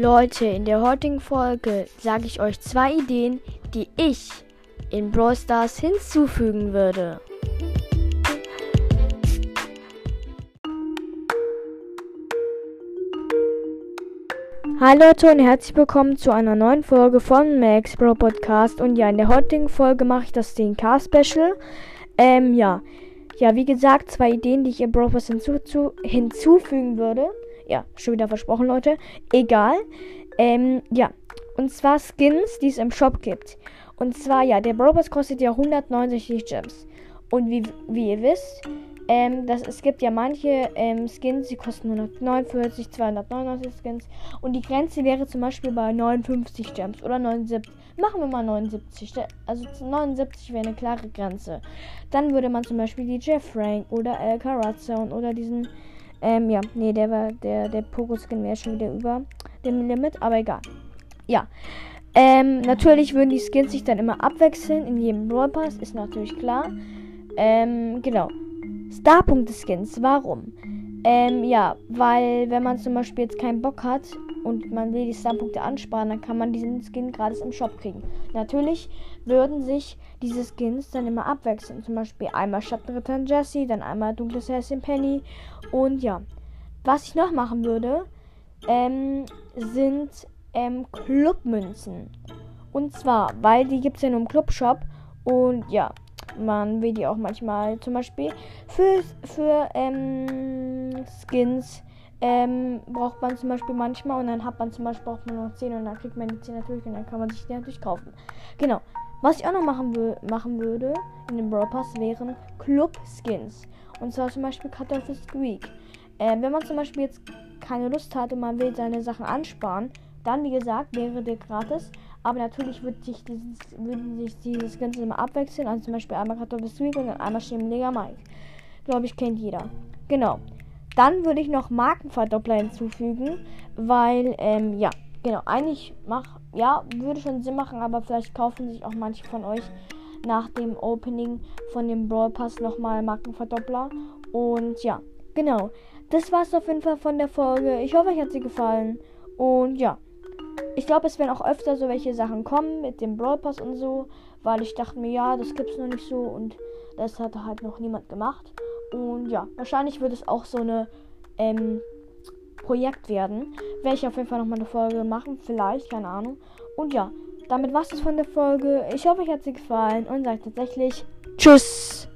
Leute, in der heutigen Folge sage ich euch zwei Ideen, die ich in Brawl Stars hinzufügen würde. Hallo Leute und herzlich willkommen zu einer neuen Folge von Max Pro Podcast. Und ja, in der heutigen Folge mache ich das 10k Special. Ähm, ja. Ja, wie gesagt, zwei Ideen, die ich in Brawl Pass hinzu hinzufügen würde. Ja, schon wieder versprochen, Leute. Egal. Ähm, ja. Und zwar Skins, die es im Shop gibt. Und zwar, ja, der Brawl kostet ja 169 Gems. Und wie, wie ihr wisst, ähm, das, es gibt ja manche ähm, Skins, die kosten 149, 299 Skins. Und die Grenze wäre zum Beispiel bei 59 Gems oder 79. Machen wir mal 79. Also 79 wäre eine klare Grenze. Dann würde man zum Beispiel die Jeff Frank oder El Carazon oder diesen. Ähm, ja, nee, der war der, der Pogo-Skin wäre schon wieder über dem Limit, aber egal. Ja. Ähm, natürlich würden die Skins sich dann immer abwechseln in jedem Brawl Pass, ist natürlich klar. Ähm, genau. Starpunkte-Skins. Warum? Ähm, ja, weil wenn man zum Beispiel jetzt keinen Bock hat und man will die Starpunkte ansparen, dann kann man diesen Skin gratis im Shop kriegen. Natürlich würden sich diese Skins dann immer abwechseln. Zum Beispiel einmal Schattenritter Jesse, dann einmal dunkles Häschen Penny. Und ja, was ich noch machen würde, ähm, sind ähm, Clubmünzen. Und zwar, weil die gibt es ja nur im Clubshop. Und ja, man will die auch manchmal zum Beispiel für, für ähm, Skins ähm, braucht man zum Beispiel manchmal und dann hat man zum Beispiel braucht man noch 10 und dann kriegt man die 10 natürlich und dann kann man sich die natürlich kaufen. Genau. Was ich auch noch machen, machen würde in dem Brawl Pass wären Club Skins. Und zwar zum Beispiel Kartoffel Squeak. Äh, wenn man zum Beispiel jetzt keine Lust hat und man will seine Sachen ansparen, dann wie gesagt wäre der gratis. Aber natürlich wird sich dieses, würden sich dieses Ganze immer abwechseln. Also zum Beispiel einmal Kartoffel Sweet und dann einmal Schemenleger Mike. Glaube ich, kennt jeder. Genau. Dann würde ich noch Markenverdoppler hinzufügen, weil, ähm, ja, genau, eigentlich mach, ja, würde schon Sinn machen, aber vielleicht kaufen sich auch manche von euch nach dem Opening von dem Brawl Pass nochmal Markenverdoppler. Und ja, genau. Das war's auf jeden Fall von der Folge. Ich hoffe, euch hat sie gefallen. Und ja. Ich glaube, es werden auch öfter so welche Sachen kommen mit dem Brawl Pass und so, weil ich dachte mir, ja, das gibt's noch nicht so und das hat halt noch niemand gemacht. Und ja, wahrscheinlich wird es auch so eine ähm, Projekt werden. Werde ich auf jeden Fall nochmal eine Folge machen, vielleicht, keine Ahnung. Und ja, damit war es von der Folge. Ich hoffe, euch hat sie gefallen und sagt tatsächlich Tschüss.